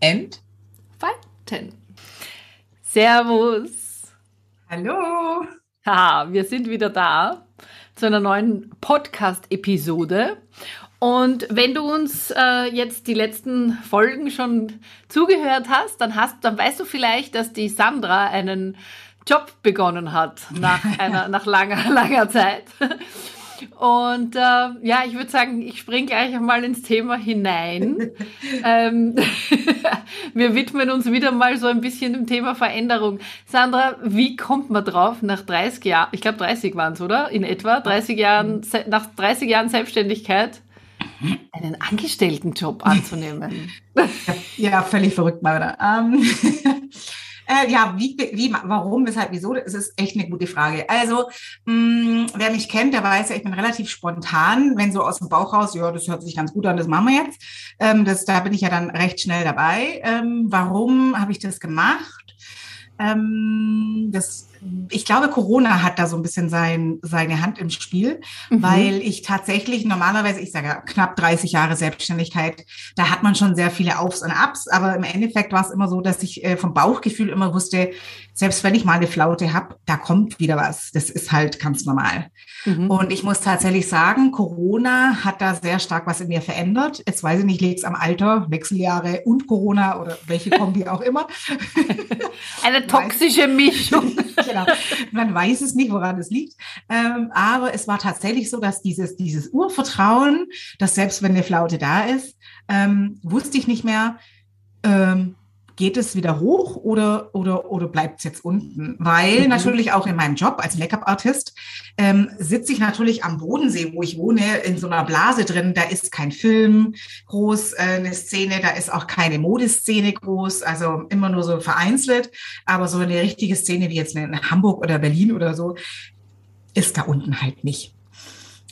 entfalten. Servus. Hallo. Haha, wir sind wieder da zu einer neuen Podcast-Episode. Und wenn du uns äh, jetzt die letzten Folgen schon zugehört hast, dann hast, dann weißt du vielleicht, dass die Sandra einen Job begonnen hat nach einer nach langer langer Zeit. Und äh, ja, ich würde sagen, ich springe gleich einmal ins Thema hinein. ähm, wir widmen uns wieder mal so ein bisschen dem Thema Veränderung. Sandra, wie kommt man drauf, nach 30 Jahren, ich glaube 30 waren es, oder? In etwa 30 Jahren, nach 30 Jahren Selbstständigkeit einen Angestelltenjob anzunehmen? ja, völlig verrückt mal wieder. Ähm, Äh, ja, wie, wie, warum, weshalb, wieso? Das ist echt eine gute Frage. Also, mh, mm, wer mich kennt, der weiß ja, ich bin relativ spontan, wenn so aus dem Bauch raus, ja, das hört sich ganz gut an, das machen wir jetzt. Ähm, das, da bin ich ja dann recht schnell dabei. Ähm, warum habe ich das gemacht? Ähm, das ich glaube, Corona hat da so ein bisschen sein, seine Hand im Spiel, mhm. weil ich tatsächlich normalerweise, ich sage knapp 30 Jahre Selbstständigkeit, da hat man schon sehr viele Aufs und Abs, aber im Endeffekt war es immer so, dass ich äh, vom Bauchgefühl immer wusste, selbst wenn ich mal eine Flaute habe, da kommt wieder was. Das ist halt ganz normal. Mhm. Und ich muss tatsächlich sagen, Corona hat da sehr stark was in mir verändert. Jetzt weiß ich nicht, liegt es am Alter, Wechseljahre und Corona oder welche Kombi auch immer. Eine toxische Mischung. genau. Man weiß es nicht, woran es liegt. Ähm, aber es war tatsächlich so, dass dieses, dieses Urvertrauen, dass selbst wenn eine Flaute da ist, ähm, wusste ich nicht mehr, ähm, geht es wieder hoch oder, oder, oder bleibt es jetzt unten? Weil mhm. natürlich auch in meinem Job als Make-up-Artist ähm, sitze ich natürlich am Bodensee, wo ich wohne, in so einer Blase drin. Da ist kein Film groß, äh, eine Szene, da ist auch keine Modeszene groß, also immer nur so vereinzelt. Aber so eine richtige Szene wie jetzt in Hamburg oder Berlin oder so, ist da unten halt nicht.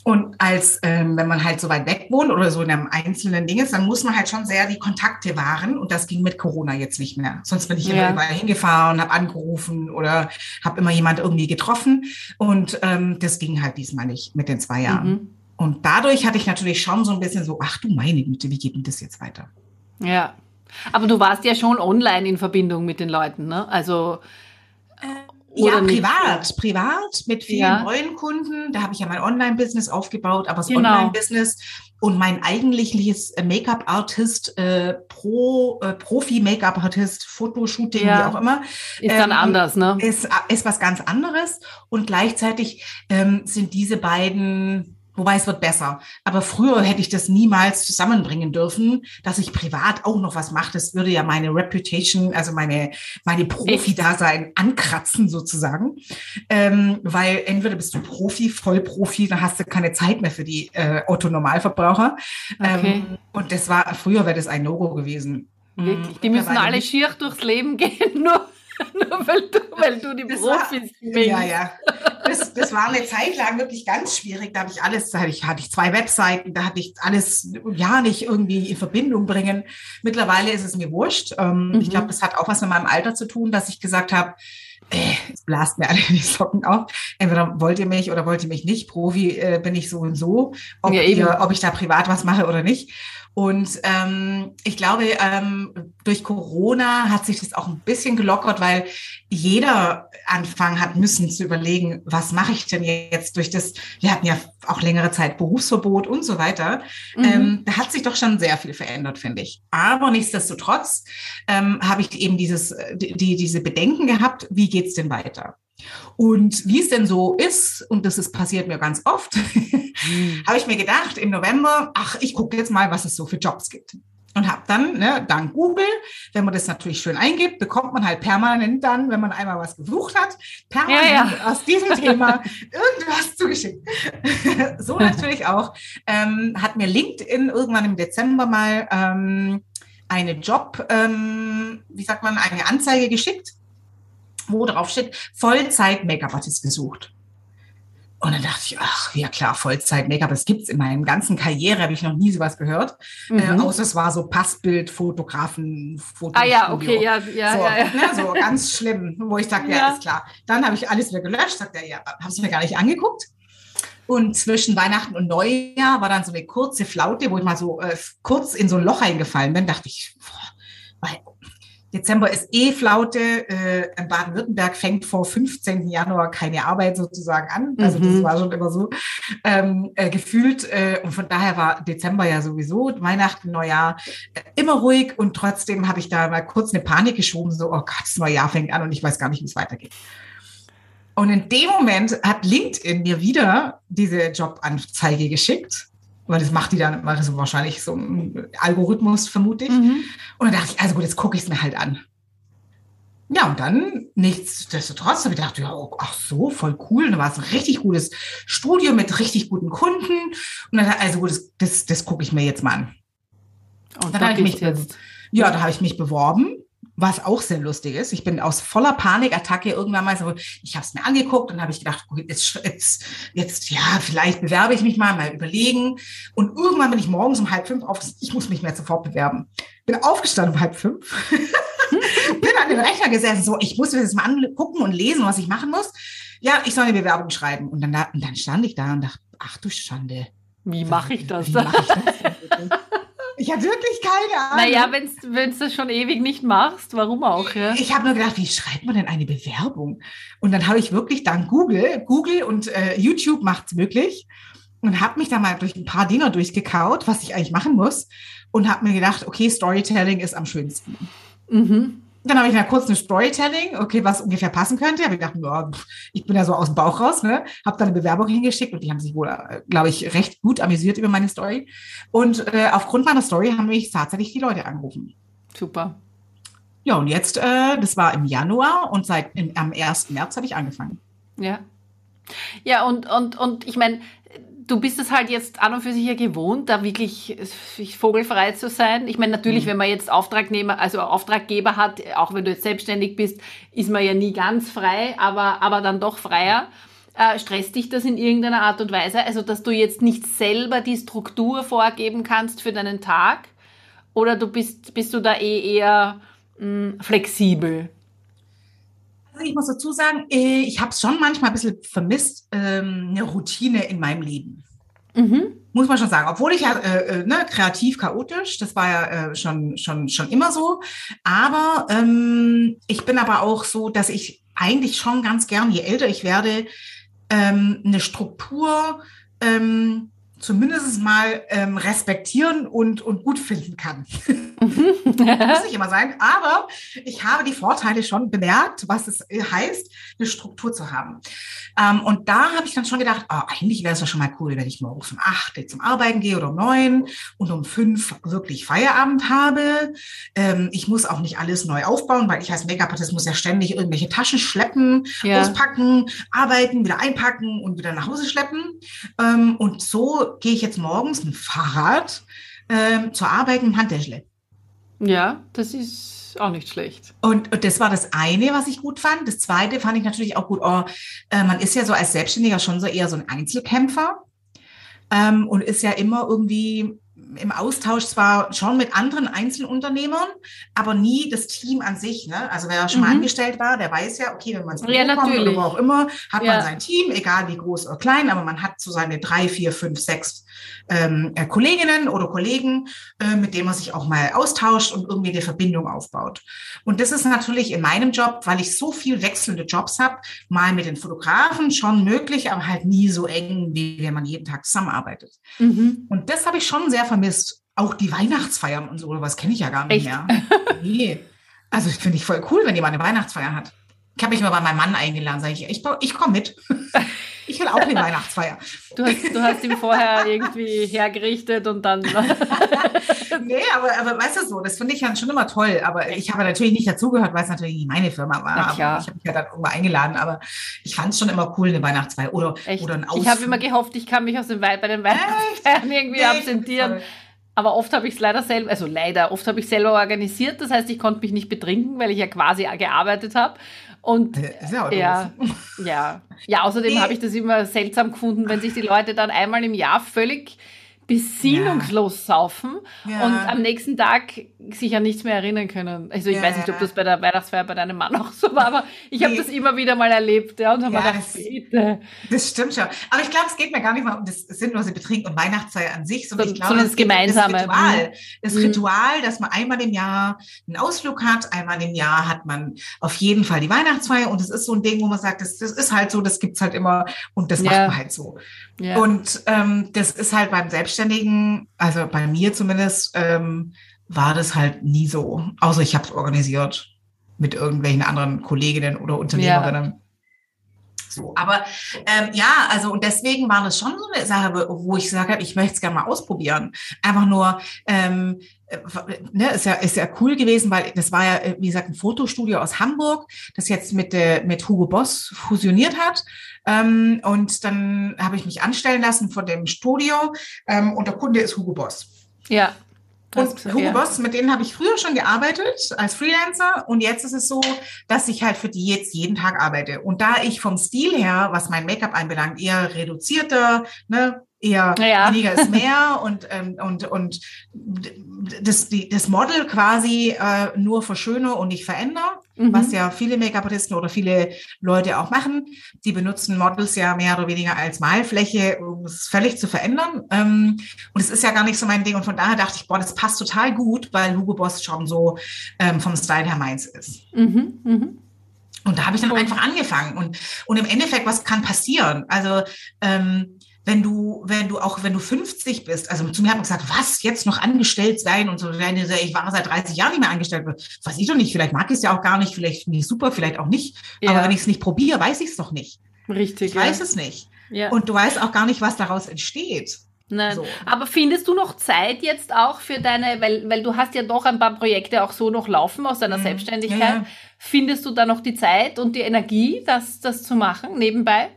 Und als, ähm, wenn man halt so weit weg wohnt oder so in einem einzelnen Ding ist, dann muss man halt schon sehr die Kontakte wahren. Und das ging mit Corona jetzt nicht mehr. Sonst bin ich ja. immer überall hingefahren, habe angerufen oder habe immer jemand irgendwie getroffen. Und ähm, das ging halt diesmal nicht mit den zwei Jahren. Mhm. Und dadurch hatte ich natürlich schon so ein bisschen so, ach du meine Güte, wie geht denn das jetzt weiter? Ja. Aber du warst ja schon online in Verbindung mit den Leuten, ne? Also ja, privat, privat mit vielen ja. neuen Kunden. Da habe ich ja mein Online-Business aufgebaut, aber das genau. Online-Business und mein eigentliches Make-up-Artist, äh, Pro, äh, Profi-Make-up-Artist, Fotoshooting, ja. wie auch immer. Ist dann ähm, anders, ne? Ist, ist was ganz anderes. Und gleichzeitig ähm, sind diese beiden Wobei es wird besser. Aber früher hätte ich das niemals zusammenbringen dürfen, dass ich privat auch noch was mache. Das würde ja meine Reputation, also meine, meine Profi-Dasein ankratzen sozusagen. Ähm, weil entweder bist du Profi, Vollprofi, dann hast du keine Zeit mehr für die äh, Otto-Normalverbraucher. Okay. Ähm, und das war, früher wäre das ein No-Go gewesen. Wirklich? Die müssen alle schier durchs Leben gehen, nur Nur weil du, weil du die das Profis war, Ja, ja. Das, das war eine Zeit lang wirklich ganz schwierig. Da habe ich alles, da hatte ich, hatte ich zwei Webseiten, da hatte ich alles ja nicht irgendwie in Verbindung bringen. Mittlerweile ist es mir wurscht. Ähm, mhm. Ich glaube, das hat auch was mit meinem Alter zu tun, dass ich gesagt habe, äh, es blast mir alle die Socken auf. Entweder wollt ihr mich oder wollt ihr mich nicht. Profi äh, bin ich so und so, ob, ja, ihr, ob ich da privat was mache oder nicht. Und ähm, ich glaube, ähm, durch Corona hat sich das auch ein bisschen gelockert, weil jeder anfangen hat müssen zu überlegen, was mache ich denn jetzt durch das, wir hatten ja auch längere Zeit Berufsverbot und so weiter. Mhm. Ähm, da hat sich doch schon sehr viel verändert, finde ich. Aber nichtsdestotrotz ähm, habe ich eben dieses, die, diese Bedenken gehabt, wie geht's denn weiter? Und wie es denn so ist, und das ist passiert mir ganz oft, hm. habe ich mir gedacht im November, ach, ich gucke jetzt mal, was es so für Jobs gibt. Und habe dann, ne, dank Google, wenn man das natürlich schön eingibt, bekommt man halt permanent dann, wenn man einmal was gesucht hat, permanent ja, ja. aus diesem Thema irgendwas zugeschickt. so natürlich auch. Ähm, hat mir LinkedIn irgendwann im Dezember mal ähm, eine Job, ähm, wie sagt man, eine Anzeige geschickt, wo drauf steht, Vollzeit-Make-up-Artist gesucht. Und dann dachte ich, ach, ja klar, Vollzeit-Make-up, das gibt's in meinem ganzen Karriere, habe ich noch nie sowas gehört. Äh, mhm. Äh, außer es war so Passbild, Fotografen, Fotostudio. Ah ja, okay, ja, ja, so, ja, ja. Ne, so ganz schlimm, wo ich dachte, ja, ja ist klar. Dann habe ich alles wieder gelöscht, sagte er, ja, hast du mir gar nicht angeguckt. Und zwischen Weihnachten und Neujahr war dann so eine kurze Flaute, wo ich mal so äh, kurz in so ein Loch eingefallen bin, dachte ich, boah, weil Dezember ist eh Flaute. Äh, in Baden-Württemberg fängt vor 15. Januar keine Arbeit sozusagen an. Also mhm. das war schon immer so ähm, äh, gefühlt. Äh, und von daher war Dezember ja sowieso, Weihnachten, Neujahr, äh, immer ruhig. Und trotzdem habe ich da mal kurz eine Panik geschoben, so, oh Gott, das neue Jahr fängt an und ich weiß gar nicht, wie es weitergeht. Und in dem Moment hat LinkedIn mir wieder diese Jobanzeige geschickt weil das macht die dann weil das wahrscheinlich so ein Algorithmus, vermute ich. Mhm. Und dann dachte ich, also gut, jetzt gucke ich es mir halt an. Ja, und dann nichtsdestotrotz habe ich gedacht, ja, oh, ach so, voll cool. Und da war es ein richtig gutes Studio mit richtig guten Kunden. Und dann, also gut, das, das, das gucke ich mir jetzt mal an. Und dann habe ich mich, jetzt. ja, da habe ich mich beworben was auch sehr lustig ist. Ich bin aus voller Panikattacke irgendwann mal so, ich habe es mir angeguckt und habe ich gedacht, jetzt, jetzt, jetzt, ja, vielleicht bewerbe ich mich mal, mal überlegen. Und irgendwann bin ich morgens um halb fünf auf, ich muss mich mehr sofort bewerben. Bin aufgestanden um halb fünf, bin an den Rechner gesessen, so, ich muss mir das mal angucken und lesen, was ich machen muss. Ja, ich soll eine Bewerbung schreiben. Und dann, und dann stand ich da und dachte, ach du Schande. Wie mache ich das? Wie mach ich das ich habe wirklich keine Ahnung. Naja, wenn du das schon ewig nicht machst, warum auch? Ja? Ich habe nur gedacht, wie schreibt man denn eine Bewerbung? Und dann habe ich wirklich dann Google, Google und äh, YouTube macht's möglich und habe mich da mal durch ein paar Dinger durchgekaut, was ich eigentlich machen muss und habe mir gedacht, okay, Storytelling ist am schönsten. Mhm. Dann habe ich mal kurz eine Storytelling, okay, was ungefähr passen könnte. Habe ich gedacht, ja, ich bin ja so aus dem Bauch raus, ne? Habe dann eine Bewerbung hingeschickt und die haben sich wohl, äh, glaube ich, recht gut amüsiert über meine Story. Und äh, aufgrund meiner Story haben mich tatsächlich die Leute angerufen. Super. Ja, und jetzt, äh, das war im Januar und seit im, am 1. März habe ich angefangen. Ja. Ja, und, und, und ich meine, du bist es halt jetzt an und für sich ja gewohnt, da wirklich vogelfrei zu sein. Ich meine, natürlich, mhm. wenn man jetzt Auftragnehmer, also Auftraggeber hat, auch wenn du jetzt selbstständig bist, ist man ja nie ganz frei, aber, aber dann doch freier. Äh, stresst dich das in irgendeiner Art und Weise? Also, dass du jetzt nicht selber die Struktur vorgeben kannst für deinen Tag? Oder du bist, bist du da eh eher mh, hm, flexibel? Ich muss dazu sagen, äh, ich habe es schon manchmal ein bisschen vermisst, ähm, eine Routine in meinem Leben. Mhm. Muss man schon sagen. Obwohl ich ja äh, äh, ne, kreativ chaotisch, das war ja äh, schon, schon, schon immer so. Aber ähm, ich bin aber auch so, dass ich eigentlich schon ganz gern, je älter ich werde, ähm, eine Struktur ähm, zumindest mal ähm, respektieren und, und gut finden kann. Muss nicht immer sein, aber ich habe die Vorteile schon bemerkt, was es äh, heißt, eine Struktur zu haben. Ähm, und da habe ich dann schon gedacht, oh, eigentlich wäre es doch schon mal cool, wenn ich morgens um acht zum Arbeiten gehe oder um neun und um fünf wirklich Feierabend habe. Ähm, ich muss auch nicht alles neu aufbauen, weil ich als Make-up-Artist muss ja ständig irgendwelche Taschen schleppen, ja. auspacken, arbeiten, wieder einpacken und wieder nach Hause schleppen. Ähm, und so gehe ich jetzt morgens mit dem Fahrrad ähm, zur Arbeit im Handtäschle. Ja, das ist auch nicht schlecht. Und, und, das war das eine, was ich gut fand. Das zweite fand ich natürlich auch gut. Oh, äh, man ist ja so als Selbstständiger schon so eher so ein Einzelkämpfer ähm, und ist ja immer irgendwie im Austausch zwar schon mit anderen Einzelunternehmern, aber nie das Team an sich. Ne? Also wer schon mhm. mal angestellt war, der weiß ja, okay, wenn man Büro ja, kommt oder wo auch immer, hat ja. man sein Team, egal wie groß oder klein, aber man hat so seine drei, vier, fünf, sechs ähm, äh, Kolleginnen oder Kollegen, äh, mit denen man sich auch mal austauscht und irgendwie eine Verbindung aufbaut. Und das ist natürlich in meinem Job, weil ich so viel wechselnde Jobs habe, mal mit den Fotografen schon möglich, aber halt nie so eng, wie wenn man jeden Tag zusammenarbeitet. Mhm. Und das habe ich schon sehr vermisst. Auch die Weihnachtsfeiern und so, was kenne ich ja gar nicht Echt? mehr. nee. Also finde ich voll cool, wenn jemand eine Weihnachtsfeier hat. Ich habe mich mal bei meinem Mann eingeladen, sage ich, ich, ich komme mit. Ich will auch eine Weihnachtsfeier. Du hast, du hast ihm vorher irgendwie hergerichtet und dann. nee, aber, aber weißt du so, das finde ich dann schon immer toll. Aber ich habe natürlich nicht dazugehört, weil es natürlich nicht meine Firma war. Ich habe mich ja dann irgendwo eingeladen. Aber ich fand es schon immer cool, eine Weihnachtsfeier oder, Echt? oder ein Ausflug. Ich habe immer gehofft, ich kann mich aus dem Wald bei den Weihnachtsfeiern irgendwie nee, absentieren. aber oft habe ich es leider selber, also leider, oft habe ich selber organisiert. Das heißt, ich konnte mich nicht betrinken, weil ich ja quasi gearbeitet habe. Und ja, ja, ja, ja, außerdem habe ich das immer seltsam gefunden, wenn sich die Leute dann einmal im Jahr völlig besinnungslos ja. saufen ja. und am nächsten Tag sich an nichts mehr erinnern können. Also ich ja, weiß nicht, ob das bei der Weihnachtsfeier bei deinem Mann auch so war, aber ich habe nee. das immer wieder mal erlebt. Ja, und habe ja, das, bitte. das stimmt schon. Aber ich glaube, es geht mir gar nicht mal um das sinnlose Betrinken und Weihnachtsfeier an sich, sondern so, ich glaube, das, das Gemeinsame. Das Ritual, das mhm. Ritual, dass man einmal im Jahr einen Ausflug hat, einmal im Jahr hat man auf jeden Fall die Weihnachtsfeier und es ist so ein Ding, wo man sagt, das, das ist halt so, das gibt's halt immer und das macht man halt so. Und ähm, das ist halt beim Selbstständigen, also bei mir zumindest, ähm, war das halt nie so. Außer ich habe es organisiert mit irgendwelchen anderen Kolleginnen oder Unternehmerinnen. Ja. So, aber ähm, ja, also und deswegen war das schon so eine Sache, wo ich habe, ich möchte es gerne mal ausprobieren. Einfach nur, ähm, äh, ne, ist ja ist ja cool gewesen, weil das war ja wie gesagt ein Fotostudio aus Hamburg, das jetzt mit äh, mit Hugo Boss fusioniert hat. Ähm, und dann habe ich mich anstellen lassen von dem Studio ähm, und der Kunde ist Hugo Boss. Ja. Und Hugo ja. Boss, mit denen habe ich früher schon gearbeitet als Freelancer und jetzt ist es so, dass ich halt für die jetzt jeden Tag arbeite. Und da ich vom Stil her, was mein Make-up einbelangt, eher reduzierter, ne, eher ja. weniger ist mehr und, ähm, und, und das, die, das Model quasi äh, nur verschöne und nicht verändere, mhm. was ja viele Make-up-Artisten oder viele Leute auch machen. Die benutzen Models ja mehr oder weniger als Malfläche, um es völlig zu verändern. Ähm, und es ist ja gar nicht so mein Ding. Und von daher dachte ich, boah, das passt total gut, weil Hugo Boss schon so ähm, vom Style her meins ist. Mhm. Mhm. Und da habe ich dann einfach angefangen. Und, und im Endeffekt, was kann passieren? Also ähm, wenn du, wenn du auch, wenn du 50 bist, also zu mir hat man gesagt, was, jetzt noch angestellt sein und so, ich war seit 30 Jahren nicht mehr angestellt, weiß ich doch nicht, vielleicht mag ich es ja auch gar nicht, vielleicht finde ich super, vielleicht auch nicht, ja. aber wenn ich es nicht probiere, weiß ich es doch nicht. Richtig. Ich ja. weiß es nicht. Ja. Und du weißt auch gar nicht, was daraus entsteht. Nein. So. Aber findest du noch Zeit jetzt auch für deine, weil, weil du hast ja doch ein paar Projekte auch so noch laufen aus deiner mhm. Selbstständigkeit. Ja. Findest du da noch die Zeit und die Energie, das, das zu machen nebenbei?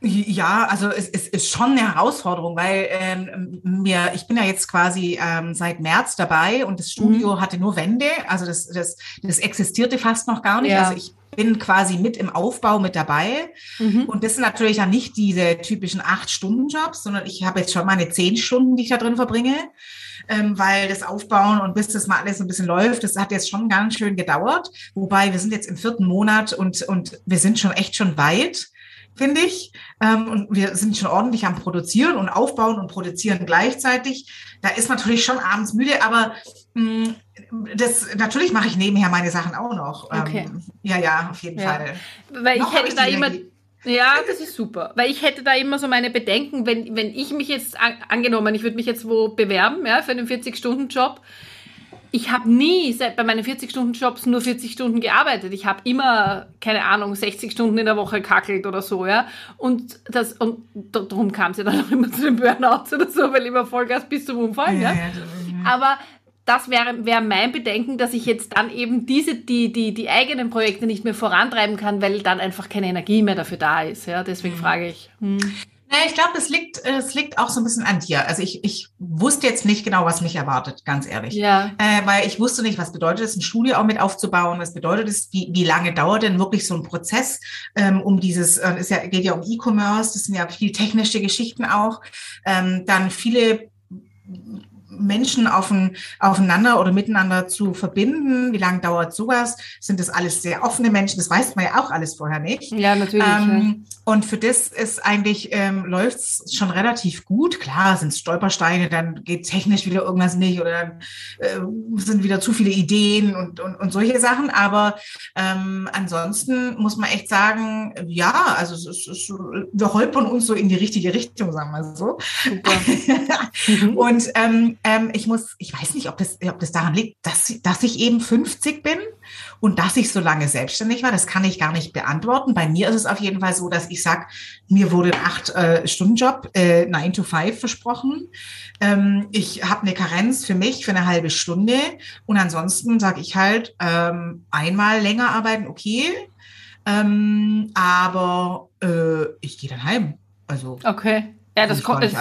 Ja, also es, es ist schon eine Herausforderung, weil ähm, mir, ich bin ja jetzt quasi ähm, seit März dabei und das Studio mhm. hatte nur Wände, also das, das, das existierte fast noch gar nicht. Ja. Also ich bin quasi mit im Aufbau mit dabei. Mhm. Und das sind natürlich ja nicht diese typischen Acht-Stunden-Jobs, sondern ich habe jetzt schon meine zehn Stunden, die ich da drin verbringe, ähm, weil das Aufbauen und bis das mal alles so ein bisschen läuft, das hat jetzt schon ganz schön gedauert. Wobei wir sind jetzt im vierten Monat und, und wir sind schon echt schon weit finde ich. Ähm, und wir sind schon ordentlich am Produzieren und Aufbauen und Produzieren gleichzeitig. Da ist natürlich schon abends müde, aber mh, mm, das natürlich mache ich nebenher meine Sachen auch noch. Ähm, okay. Ähm, ja, ja, auf jeden ja. Fall. Weil noch ich hätte ich da immer. Ja, das ist super. Weil ich hätte da immer so meine Bedenken, wenn, wenn ich mich jetzt an, angenommen, ich würde mich jetzt wo bewerben, ja, für einen 40-Stunden-Job ich habe nie bei meinen 40-Stunden-Jobs nur 40 Stunden gearbeitet. Ich habe immer, keine Ahnung, 60 Stunden in der Woche kackelt oder so, ja. Und das, und darum kam es ja dann auch immer zu den Burnouts oder so, weil immer Vollgas bis zum Umfallen, ja. ja. Aber das wäre wär mein Bedenken, dass ich jetzt dann eben diese, die, die, die eigenen Projekte nicht mehr vorantreiben kann, weil dann einfach keine Energie mehr dafür da ist, ja. Deswegen mhm. frage ich. Hm. Naja, ich glaube, es liegt, es liegt auch so ein bisschen an dir. Also ich, ich wusste jetzt nicht genau, was mich erwartet, ganz ehrlich. Ja. Äh, weil ich wusste nicht, was bedeutet es, ein Studio auch mit aufzubauen, was bedeutet es, wie, wie lange dauert denn wirklich so ein Prozess, ähm, um dieses, äh, es ja, geht ja um E-Commerce, das sind ja viel technische Geschichten auch, ähm, dann viele Menschen auf ein, aufeinander oder miteinander zu verbinden? Wie lange dauert sowas? Sind das alles sehr offene Menschen? Das weiß man ja auch alles vorher nicht. Ja, natürlich. Ähm, ja. Und für das ist eigentlich, ähm, läuft es schon relativ gut. Klar, sind es Stolpersteine, dann geht technisch wieder irgendwas nicht oder dann äh, sind wieder zu viele Ideen und, und, und solche Sachen. Aber ähm, ansonsten muss man echt sagen, ja, also es es, wir holpern uns so in die richtige Richtung, sagen wir so. und ähm, ähm, ich muss, ich weiß nicht, ob das, ob das daran liegt, dass, dass ich eben 50 bin und dass ich so lange selbstständig war. Das kann ich gar nicht beantworten. Bei mir ist es auf jeden Fall so, dass ich sage, mir wurde ein acht-Stunden-Job, äh, 9 to 5 versprochen. Ähm, ich habe eine Karenz für mich für eine halbe Stunde und ansonsten sage ich halt, ähm, einmal länger arbeiten, okay, ähm, aber äh, ich gehe dann heim. Also okay. Ja, das kommt. Das,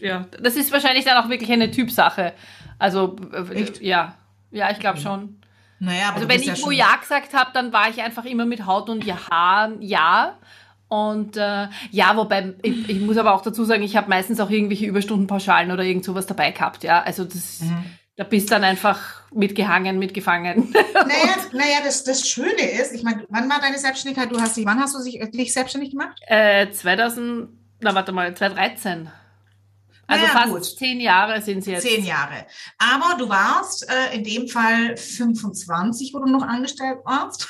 ja. das ist wahrscheinlich dann auch wirklich eine Typsache. Also, äh, ja. Ja, ich glaube schon. Naja, aber also wenn ich ja, ja gesagt habe, dann war ich einfach immer mit Haut und Haar ja. Und äh, ja, wobei, ich, ich, muss aber auch dazu sagen, ich habe meistens auch irgendwelche Überstundenpauschalen oder irgend sowas dabei gehabt, ja. Also das, mhm. da bist dann einfach mitgehangen, mitgefangen. Naja, naja das, das Schöne ist, ich meine, wann war deine Selbstständigkeit? Du hast dich, wann hast du dich, dich selbstständig gemacht? Äh, 2000, na warte mal, 2013. Also naja, fast gut. zehn Jahre sind es jetzt. Zehn Jahre. Aber du warst äh, in dem Fall 25, wo du noch angestellt warst.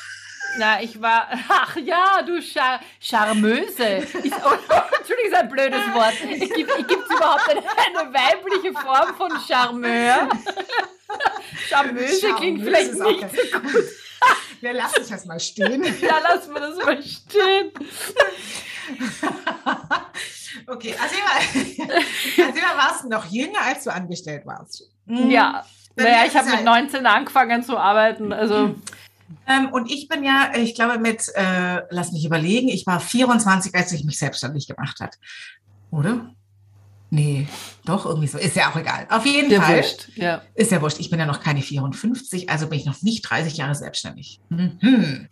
Na, ich war, ach ja, du Char Charmeuse. Ist, oh, Entschuldigung, ist ein blödes Wort. Gibt es überhaupt eine, eine, weibliche Form von Charmeur? Charmeuse, Charmeuse klingt vielleicht nicht so gut. Wir lassen es erstmal stehen. Ja, lassen wir das mal stehen. Okay, erzähl mal, warst du noch jünger, als du angestellt warst? Mhm. Ja, naja, ich habe mit 19 angefangen zu arbeiten. Also. Ähm, und ich bin ja, ich glaube, mit, äh, lass mich überlegen, ich war 24, als ich mich selbstständig gemacht hat. Oder? Nee, doch, irgendwie so. Ist ja auch egal. Auf jeden ja, Fall. Wurscht. Ja. Ist ja wurscht. Ich bin ja noch keine 54, also bin ich noch nicht 30 Jahre selbstständig. Mhm.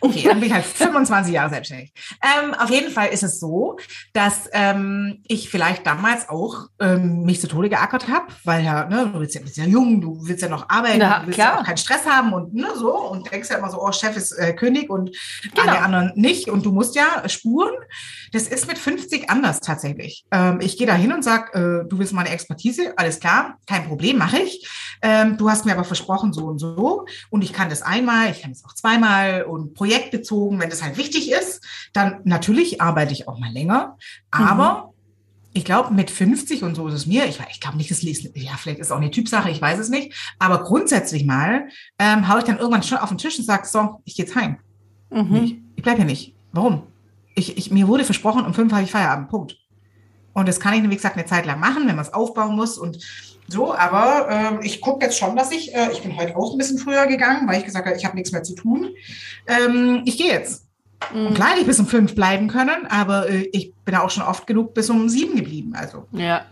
Okay, dann bin ich halt 25 Jahre selbstständig. Ähm, auf jeden Fall ist es so, dass ähm, ich vielleicht damals auch ähm, mich zu Tode geackert habe, weil ja, ne, du bist ja, bist ja jung, du willst ja noch arbeiten, Na, du willst klar. ja auch keinen Stress haben und ne, so und denkst ja immer so, oh, Chef ist äh, König und genau. alle anderen nicht und du musst ja spuren. Das ist mit 50 anders tatsächlich. Ähm, ich gehe da hin und sage, äh, du willst meine Expertise, alles klar, kein Problem, mache ich. Ähm, du hast mir aber versprochen, so und so. Und ich kann das einmal, ich kann das auch zweimal und projektbezogen, wenn das halt wichtig ist, dann natürlich arbeite ich auch mal länger. Aber mhm. ich glaube, mit 50 und so ist es mir, ich, ich glaube nicht, das Lesen, ja, vielleicht ist es auch eine Typsache, ich weiß es nicht. Aber grundsätzlich mal ähm, haue ich dann irgendwann schon auf den Tisch und sage, so, ich gehe jetzt heim. Mhm. Ich, ich bleibe hier nicht. Warum? Ich, ich, mir wurde versprochen, um fünf habe ich Feierabend. Punkt. Und das kann ich, wie gesagt, eine Zeit lang machen, wenn man es aufbauen muss und so. Aber äh, ich gucke jetzt schon, dass ich, äh, ich bin heute auch ein bisschen früher gegangen, weil ich gesagt habe, ich habe nichts mehr zu tun. Ähm, ich gehe jetzt. Mhm. Und klar, ich bis um fünf bleiben können, aber äh, ich bin auch schon oft genug bis um sieben geblieben. Also. Ja.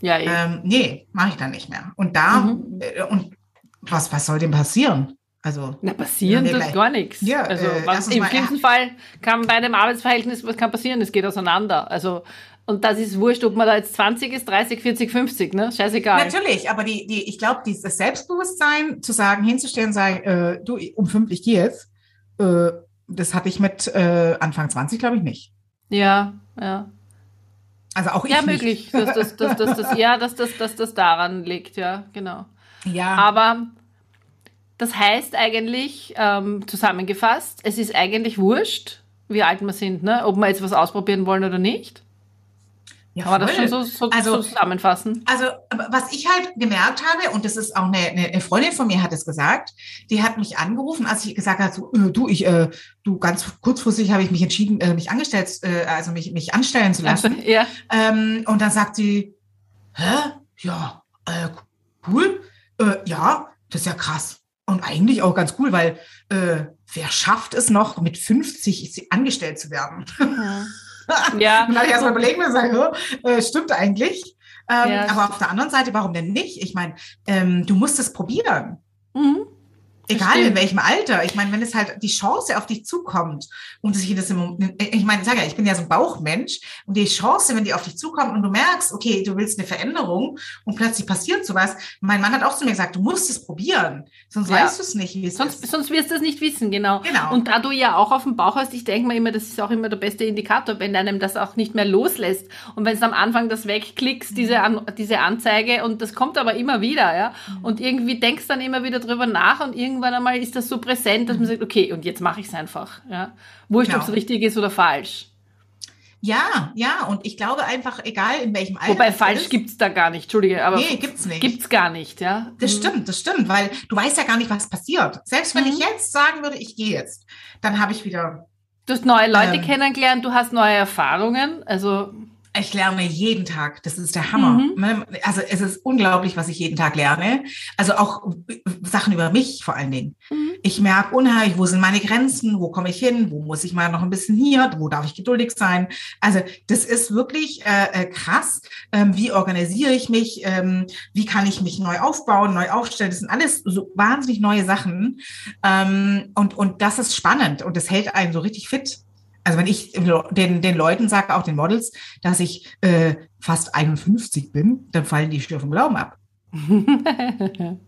Ja, ähm, nee, mache ich dann nicht mehr. Und da, mhm. äh, und was, was soll denn passieren? Also, Na, passieren tut gar nichts. Ja, also, äh, was, im schlimmsten Fall kann bei einem Arbeitsverhältnis, was kann passieren? Es geht auseinander. Also, und das ist wurscht, ob man da jetzt 20 ist, 30, 40, 50, ne? Scheißegal. Natürlich, aber die, die, ich glaube, dieses Selbstbewusstsein zu sagen, hinzustellen, sagen, äh, du, um fünf, ich gehe jetzt, äh, das hatte ich mit äh, Anfang 20, glaube ich, nicht. Ja, ja. Also auch ich Ja, möglich, dass das, dass, dass, dass, ja, dass das, dass das daran liegt, ja, genau. Ja. Aber das heißt eigentlich, ähm, zusammengefasst, es ist eigentlich wurscht, wie alt wir sind, ne? ob wir jetzt was ausprobieren wollen oder nicht. Ja, Kann man das schon so, so, also, so, zusammenfassen? Also, was ich halt gemerkt habe, und das ist auch eine, eine Freundin von mir hat es gesagt, die hat mich angerufen, als ich gesagt habe, so, äh, du, ich, äh, du, ganz kurzfristig habe ich mich entschieden, äh, mich angestellt, äh, also mich, mich anstellen zu lassen. Also, ja. Ähm, und dann sagt sie, hä? Ja, äh, cool. Äh, ja, das ist ja krass. Und eigentlich auch ganz cool, weil äh, wer schafft es noch, mit 50 angestellt zu werden? Mhm. Ja. dann habe ich erstmal überlegt und gesagt, äh, stimmt eigentlich. Ähm, ja, aber auf der anderen Seite, warum denn nicht? Ich meine, ähm, du musst es probieren. Mhm. Egal in welchem Alter. Ich meine, wenn es halt die Chance auf dich zukommt und sich das im ich meine, ich sage ja, ich bin ja so ein Bauchmensch und die Chance, wenn die auf dich zukommt und du merkst, okay, du willst eine Veränderung und plötzlich passiert sowas. Mein Mann hat auch zu mir gesagt, du musst es probieren, sonst ja. weißt du es nicht, wie es sonst, ist. Sonst wirst du es nicht wissen, genau. genau. Und da du ja auch auf dem Bauch hast, ich denke mir immer, das ist auch immer der beste Indikator, wenn einem das auch nicht mehr loslässt und wenn es am Anfang das wegklickst, diese, An diese Anzeige und das kommt aber immer wieder, ja, mhm. und irgendwie denkst dann immer wieder drüber nach und irgendwann irgendwann einmal ist das so präsent, dass man sagt, okay, und jetzt mache ich es einfach. Ja? Wurscht, genau. ob es richtig ist oder falsch. Ja, ja, und ich glaube einfach, egal in welchem Alter. Wobei falsch gibt es da gar nicht, Entschuldige, aber. Nee, gibt's nicht. Gibt's gar nicht, ja. Das mhm. stimmt, das stimmt, weil du weißt ja gar nicht, was passiert. Selbst wenn mhm. ich jetzt sagen würde, ich gehe jetzt, dann habe ich wieder. Du hast neue Leute ähm, kennengelernt, du hast neue Erfahrungen, also. Ich lerne jeden Tag. Das ist der Hammer. Mhm. Ne? Also es ist unglaublich, was ich jeden Tag lerne. Also auch Sachen über mich vor allen Dingen. Mhm. ich merke unheimlich, wo sind meine Grenzen, wo komme ich hin, wo muss ich mal noch ein bisschen hier, wo darf ich geduldig sein. Also das ist wirklich äh, äh, krass. Ähm, wie organisiere ich mich? Ähm, wie kann ich mich neu aufbauen, neu aufstellen? Das sind alles so wahnsinnig neue Sachen. Ähm, und, und das ist spannend und das hält einen so richtig fit. Also wenn ich den, den Leuten sage, auch den Models, dass ich äh, fast 51 bin, dann fallen die Schuhe vom Glauben ab.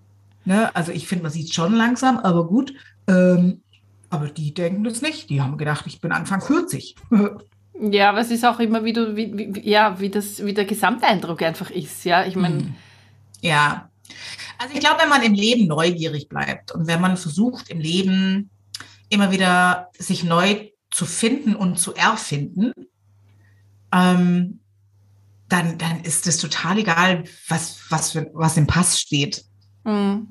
Ne? Also ich finde, man sieht schon langsam, aber gut. Ähm, aber die denken das nicht. Die haben gedacht, ich bin Anfang 40. ja, aber es ist auch immer wieder, wie, wie, ja, wie, das, wie der Gesamteindruck einfach ist. Ja, ich meine. Hm. Ja. Also ich glaube, wenn man im Leben neugierig bleibt und wenn man versucht, im Leben immer wieder sich neu zu finden und zu erfinden, ähm, dann, dann ist es total egal, was, was, was im Pass steht. Mhm.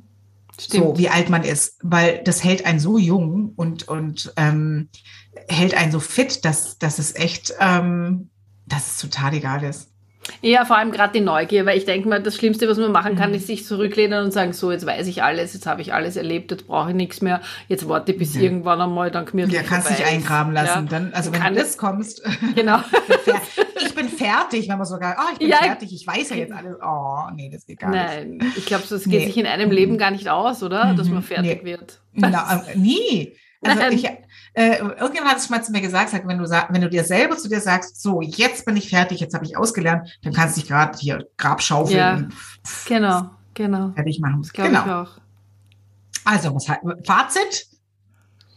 So wie alt man ist, weil das hält einen so jung und, und ähm, hält einen so fit, dass, dass es echt, ähm, dass es total egal ist. Ja, vor allem gerade die Neugier, weil ich denke mal, das Schlimmste, was man machen kann, mhm. ist sich zurücklehnen und sagen, so, jetzt weiß ich alles, jetzt habe ich alles erlebt, jetzt brauche ich nichts mehr, jetzt warte ich bis ja. irgendwann einmal dann gemütlich Ja, kannst dich eingraben lassen. Ja. Dann, also wenn du das kommst, genau. ich bin fertig, wenn man sogar, oh, ich bin ja. fertig, ich weiß ja jetzt alles. Oh, nee, das geht gar Nein. nicht. Nein, ich glaube, das geht nee. sich in einem Leben gar nicht aus, oder? Dass man mhm. fertig nee. wird. Na, äh, nie. Also ich, äh, irgendjemand hat es mal zu mir gesagt, sagt, wenn du, wenn du dir selber zu dir sagst, so, jetzt bin ich fertig, jetzt habe ich ausgelernt, dann kannst du dich gerade hier Grabschaufeln. Ja, genau, genau. Fertig machen. Das glaube genau. ich auch. Also, was, Fazit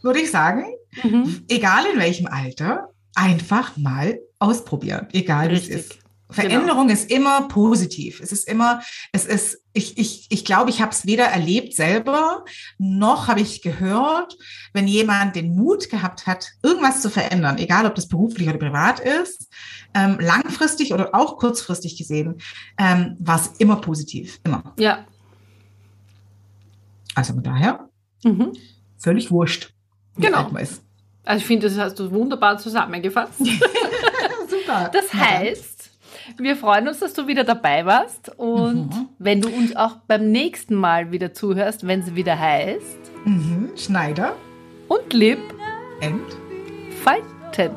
würde ich sagen, mhm. egal in welchem Alter, einfach mal ausprobieren, egal wie es ist. Veränderung genau. ist immer positiv. Es ist immer, es ist, ich, ich, ich glaube, ich habe es weder erlebt selber, noch habe ich gehört, wenn jemand den Mut gehabt hat, irgendwas zu verändern, egal ob das beruflich oder privat ist, ähm, langfristig oder auch kurzfristig gesehen, ähm, war es immer positiv. Immer. Ja. Also von daher, mhm. völlig wurscht, genau. Also ich finde, das hast du wunderbar zusammengefasst. Super. Das heißt, wir freuen uns, dass du wieder dabei warst und mhm. wenn du uns auch beim nächsten Mal wieder zuhörst, wenn sie wieder heißt mhm. Schneider und Lip and Falten.